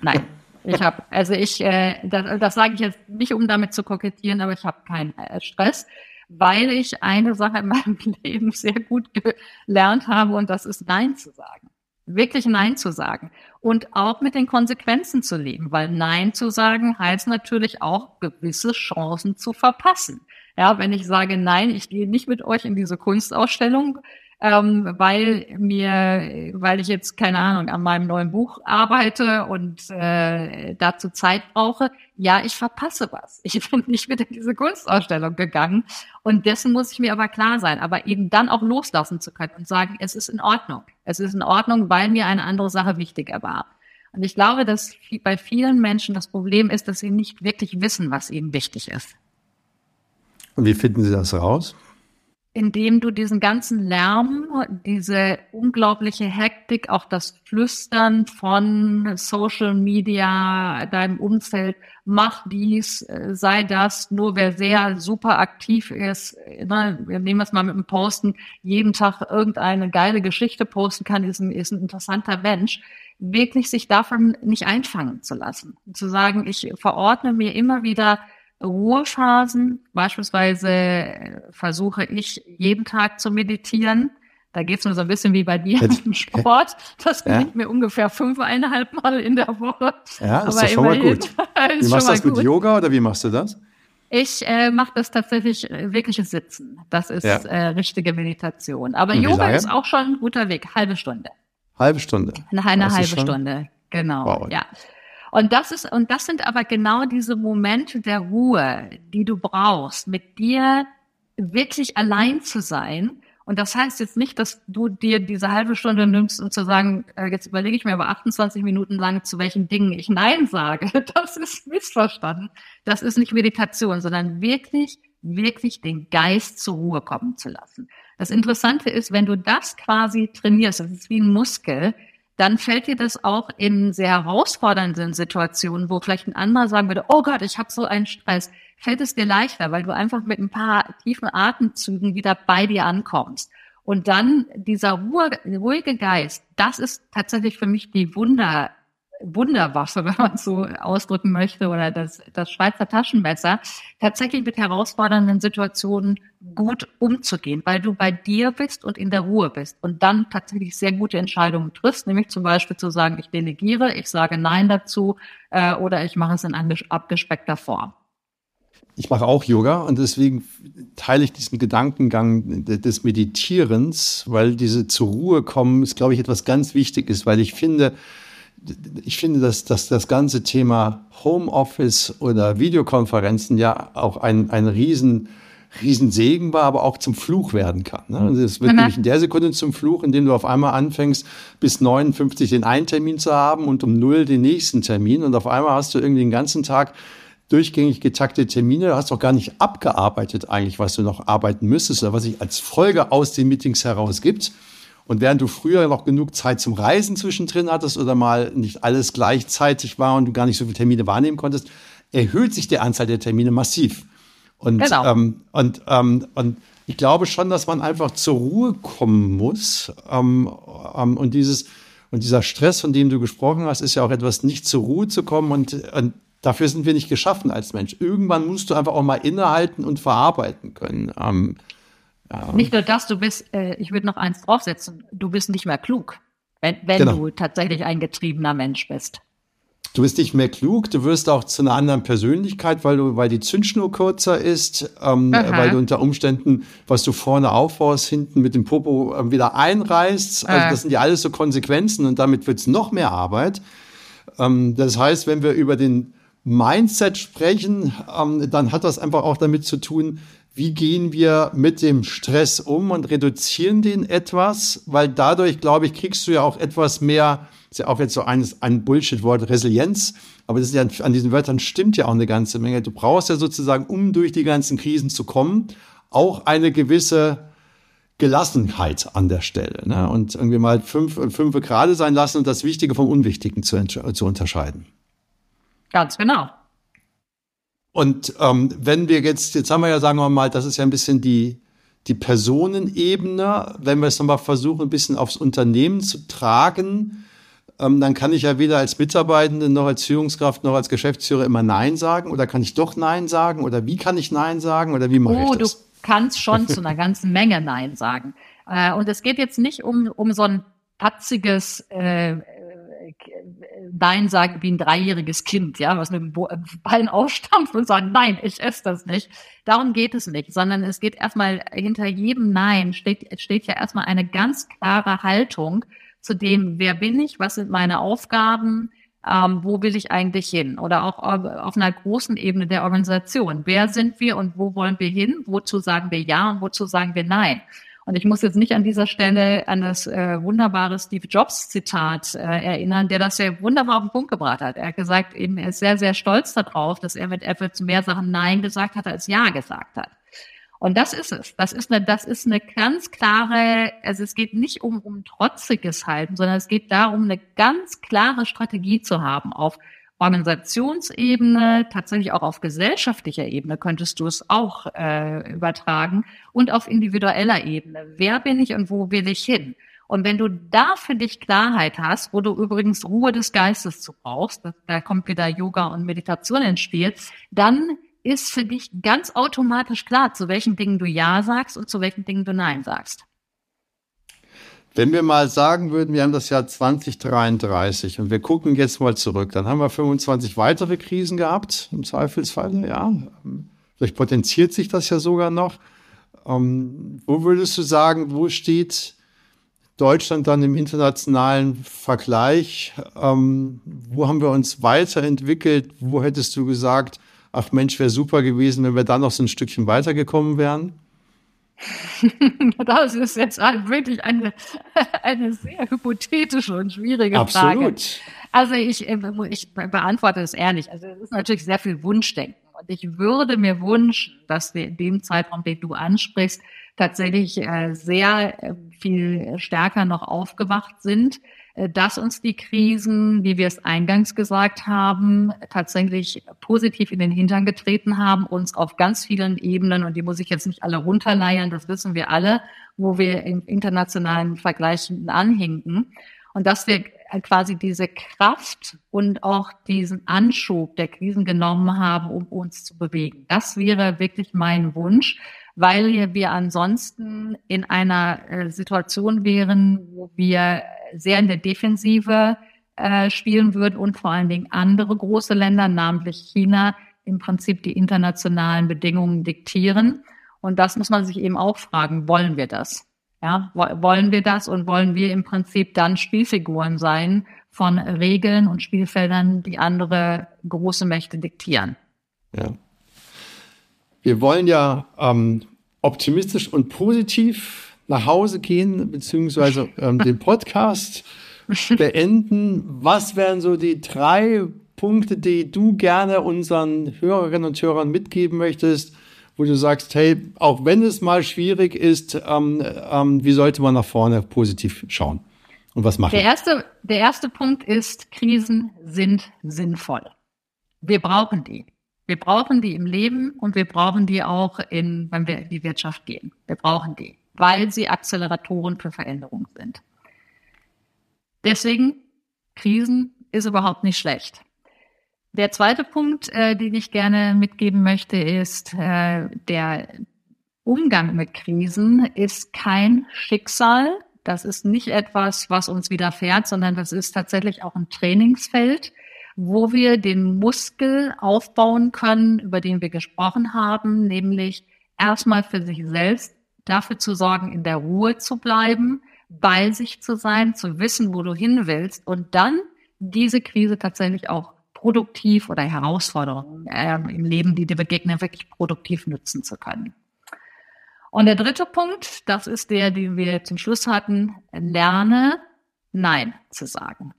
nein. Ich habe, also ich, äh, das, das sage ich jetzt nicht, um damit zu kokettieren, aber ich habe keinen äh, Stress, weil ich eine Sache in meinem [laughs] Leben sehr gut gelernt habe und das ist Nein zu sagen. Wirklich Nein zu sagen und auch mit den Konsequenzen zu leben, weil Nein zu sagen heißt natürlich auch gewisse Chancen zu verpassen. Ja, wenn ich sage Nein, ich gehe nicht mit euch in diese Kunstausstellung, ähm, weil mir, weil ich jetzt keine Ahnung an meinem neuen Buch arbeite und äh, dazu Zeit brauche. Ja, ich verpasse was. [laughs] Ich bin nicht mit in diese Kunstausstellung gegangen und dessen muss ich mir aber klar sein, aber eben dann auch loslassen zu können und sagen, es ist in Ordnung. Es ist in Ordnung, weil mir eine andere Sache wichtiger war. Und ich glaube, dass bei vielen Menschen das Problem ist, dass sie nicht wirklich wissen, was ihnen wichtig ist. Und wie finden Sie das raus? Indem du diesen ganzen Lärm, diese unglaubliche Hektik, auch das Flüstern von Social Media, deinem Umfeld, mach dies, äh, sei das, nur wer sehr super aktiv ist, ne, wir nehmen es mal mit dem Posten, jeden Tag irgendeine geile Geschichte posten kann, ist ein, ist ein interessanter Mensch, wirklich sich davon nicht einfangen zu lassen. Zu sagen, ich verordne mir immer wieder Ruhephasen. Beispielsweise äh, versuche ich jeden Tag zu meditieren. Da geht es nur so ein bisschen wie bei dir im Sport. Das ja. gelingt mir ungefähr fünfeinhalb Mal in der Woche. Ja, das ist doch schon mal gut. [laughs] Wie machst du das mit Yoga oder wie machst du das? Ich äh, mache das tatsächlich äh, wirkliches Sitzen. Das ist ja. äh, richtige Meditation. Aber Yoga ist auch schon ein guter Weg. Halbe Stunde. Halbe Stunde. Eine, eine halbe Stunde. Genau. Wow. Ja. Und das ist, und das sind aber genau diese Momente der Ruhe, die du brauchst, mit dir wirklich allein zu sein. Und das heißt jetzt nicht, dass du dir diese halbe Stunde nimmst, um zu sagen, äh, jetzt überlege ich mir aber 28 Minuten lang, zu welchen Dingen ich Nein sage. [laughs] Das ist missverstanden. Das ist nicht Meditation, sondern wirklich, wirklich den Geist zur Ruhe kommen zu lassen. Das Interessante ist, wenn du das quasi trainierst, das ist wie ein Muskel, dann fällt dir das auch in sehr herausfordernden Situationen, wo vielleicht ein anderer sagen würde, oh Gott, ich habe so einen Stress, fällt es dir leichter, weil du einfach mit ein paar tiefen Atemzügen wieder bei dir ankommst. Und dann dieser ruhige Geist, das ist tatsächlich für mich die Wunder, Wunderwaffe, [laughs] wenn man so ausdrücken möchte, oder das, das Schweizer Taschenmesser, tatsächlich mit herausfordernden Situationen gut umzugehen, weil du bei dir bist und in der Ruhe bist und dann tatsächlich sehr gute Entscheidungen triffst, nämlich zum Beispiel zu sagen, ich delegiere, ich sage Nein dazu äh, oder ich mache es in abgespeckter Form. Ich mache auch Yoga und deswegen teile ich diesen Gedankengang des Meditierens, weil diese zur Ruhe kommen, ist, glaube ich, etwas ganz Wichtiges, weil ich finde, ich finde, dass, dass das ganze Thema Homeoffice oder Videokonferenzen ja auch ein, ein riesen, riesen Segen war, aber auch zum Fluch werden kann. Ne? Es wird mhm. nämlich in der Sekunde zum Fluch, indem du auf einmal anfängst, bis 59 den einen Termin zu haben und um null den nächsten Termin und auf einmal hast du irgendwie den ganzen Tag durchgängig getaktete Termine, du hast doch gar nicht abgearbeitet eigentlich, was du noch arbeiten müsstest oder was sich als Folge aus den Meetings heraus gibt. Und während du früher noch genug Zeit zum Reisen zwischendrin hattest oder mal nicht alles gleichzeitig war und du gar nicht so viele Termine wahrnehmen konntest, erhöht sich die Anzahl der Termine massiv. Und, genau. ähm, und, ähm, und ich glaube schon, dass man einfach zur Ruhe kommen muss. Ähm, ähm, und dieses und dieser Stress, von dem du gesprochen hast, ist ja auch etwas, nicht zur Ruhe zu kommen. Und, und dafür sind wir nicht geschaffen als Mensch. Irgendwann musst du einfach auch mal innehalten und verarbeiten können. Ja. Nicht nur das, du bist, äh, ich würde noch eins draufsetzen, du bist nicht mehr klug, wenn, wenn genau. du tatsächlich ein getriebener Mensch bist. Du bist nicht mehr klug, du wirst auch zu einer anderen Persönlichkeit, weil du, weil die Zündschnur kürzer ist, ähm, weil du unter Umständen, was du vorne aufbaust, hinten mit dem Popo äh, wieder einreißt. Also das sind ja alles so Konsequenzen und damit wird es noch mehr Arbeit. Ähm, das heißt, wenn wir über den Mindset sprechen, ähm, dann hat das einfach auch damit zu tun, wie gehen wir mit dem Stress um und reduzieren den etwas, weil dadurch, glaube ich, kriegst du ja auch etwas mehr, ist ja auch jetzt so ein, ein Bullshit-Wort, Resilienz, aber das ist ja, an diesen Wörtern stimmt ja auch eine ganze Menge. Du brauchst ja sozusagen, um durch die ganzen Krisen zu kommen, auch eine gewisse Gelassenheit an der Stelle ne? und irgendwie mal fünf, fünf gerade sein lassen und das Wichtige vom Unwichtigen zu, zu unterscheiden. Ganz genau. Und ähm, wenn wir jetzt, jetzt haben wir ja, sagen wir mal, das ist ja ein bisschen die, die Personenebene, wenn wir es nochmal versuchen, ein bisschen aufs Unternehmen zu tragen, ähm, dann kann ich ja weder als Mitarbeitende noch als Führungskraft noch als Geschäftsführer immer Nein sagen oder kann ich doch Nein sagen oder wie kann ich Nein sagen oder wie mache oh, ich das? Du kannst schon zu einer ganzen Menge Nein sagen. Äh, und es geht jetzt nicht um, um so ein patziges äh, Nein sagen wie ein dreijähriges Kind, ja, was mit dem Bein ausstampft und sagt, nein, ich esse das nicht. Darum geht es nicht, sondern es geht erstmal hinter jedem Nein steht, steht ja erstmal eine ganz klare Haltung zu dem, wer bin ich, was sind meine Aufgaben, ähm, wo will ich eigentlich hin? Oder auch auf einer großen Ebene der Organisation. Wer sind wir und wo wollen wir hin? Wozu sagen wir Ja und wozu sagen wir Nein? Und ich muss jetzt nicht an dieser Stelle an das äh, wunderbare Steve Jobs Zitat äh, erinnern, der das ja wunderbar auf den Punkt gebracht hat. Er hat gesagt, eben, er ist sehr, sehr stolz darauf, dass er mit Apple zu mehr Sachen Nein gesagt hat, als Ja gesagt hat. Und das ist es. Das ist eine, das ist eine ganz klare, also es geht nicht um, um trotziges Halten, sondern es geht darum, eine ganz klare Strategie zu haben auf Organisationsebene, tatsächlich auch auf gesellschaftlicher Ebene könntest du es auch äh, übertragen und auf individueller Ebene. Wer bin ich und wo will ich hin? Und wenn du da für dich Klarheit hast, wo du übrigens Ruhe des Geistes zu brauchst, da kommt wieder Yoga und Meditation ins Spiel, dann ist für dich ganz automatisch klar, zu welchen Dingen du Ja sagst und zu welchen Dingen du Nein sagst. Wenn wir mal sagen würden, wir haben das Jahr 2033 und wir gucken jetzt mal zurück, dann haben wir 25 weitere Krisen gehabt, im Zweifelsfall, ja. Vielleicht potenziert sich das ja sogar noch. Ähm, wo würdest du sagen, wo steht Deutschland dann im internationalen Vergleich? Ähm, wo haben wir uns weiterentwickelt? Wo hättest du gesagt, ach Mensch, wäre super gewesen, wenn wir da noch so ein Stückchen weitergekommen wären? [laughs] das ist jetzt wirklich eine, [laughs] eine sehr hypothetische und schwierige Frage. Absolut. Also ich, äh, ich beantworte es ehrlich. Also es ist natürlich sehr viel Wunschdenken. Und ich würde mir wünschen, dass wir in dem Zeitraum, den du ansprichst, tatsächlich äh, sehr äh, viel stärker noch aufgewacht sind dass uns die Krisen, wie wir es eingangs gesagt haben, tatsächlich positiv in den Hintern getreten haben, uns auf ganz vielen Ebenen, und die muss ich jetzt nicht alle runterleiern, das wissen wir alle, wo wir im internationalen Vergleich anhinken. Und dass wir quasi diese Kraft und auch diesen Anschub der Krisen genommen haben, um uns zu bewegen. Das wäre wirklich mein Wunsch, weil wir ansonsten in einer äh, Situation wären, wo wir sehr in der Defensive äh, spielen würden und vor allen Dingen andere große Länder, namentlich China, im Prinzip die internationalen Bedingungen diktieren. Und das muss man sich eben auch fragen, wollen wir das? Ja, wollen wir das und wollen wir im Prinzip dann Spielfiguren sein von Regeln und Spielfeldern, die andere große Mächte diktieren? Ja. Wir wollen ja ähm, optimistisch und positiv nach Hause gehen, beziehungsweise ähm, den Podcast [laughs] beenden. Was wären so die drei Punkte, die du gerne unseren Hörerinnen und Hörern mitgeben möchtest, wo du sagst, hey, auch wenn es mal schwierig ist, ähm, ähm, wie sollte man nach vorne positiv schauen? Und was machen? Der erste, der erste Punkt ist, Krisen sind sinnvoll. Wir brauchen die. Wir brauchen die im Leben und wir brauchen die auch in, wenn wir in die Wirtschaft gehen. Wir brauchen die weil sie Acceleratoren für Veränderung sind. Deswegen, Krisen ist überhaupt nicht schlecht. Der zweite Punkt, äh, den ich gerne mitgeben möchte, ist, äh, der Umgang mit Krisen ist kein Schicksal. Das ist nicht etwas, was uns widerfährt, sondern das ist tatsächlich auch ein Trainingsfeld, wo wir den Muskel aufbauen können, über den wir gesprochen haben, nämlich erstmal für sich selbst dafür zu sorgen, in der Ruhe zu bleiben, bei sich zu sein, zu wissen, wo du hin willst und dann diese Krise tatsächlich auch produktiv oder Herausforderungen äh, im Leben, die dir begegnen, wirklich produktiv nutzen zu können. Und der dritte Punkt, das ist der, den wir zum Schluss hatten, lerne Nein zu sagen,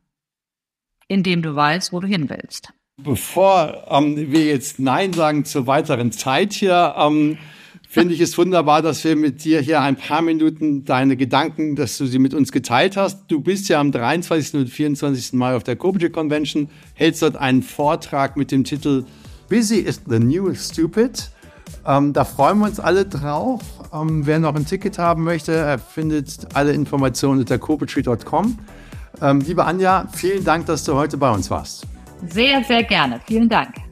indem du weißt, wo du hin willst. Bevor ähm, wir jetzt Nein sagen zur weiteren Zeit hier, ähm, finde ich es wunderbar, dass wir mit dir hier ein paar Minuten deine Gedanken, dass du sie mit uns geteilt hast. Du bist ja am 23. und 24. Mai auf der Copenhagen Convention, hältst dort einen Vortrag mit dem Titel Busy is the New Stupid. Ähm, da freuen wir uns alle drauf. Ähm, wer noch ein Ticket haben möchte, er findet alle Informationen unter copetree.com. Ähm, liebe Anja, vielen Dank, dass du heute bei uns warst. Sehr, sehr gerne. Vielen Dank.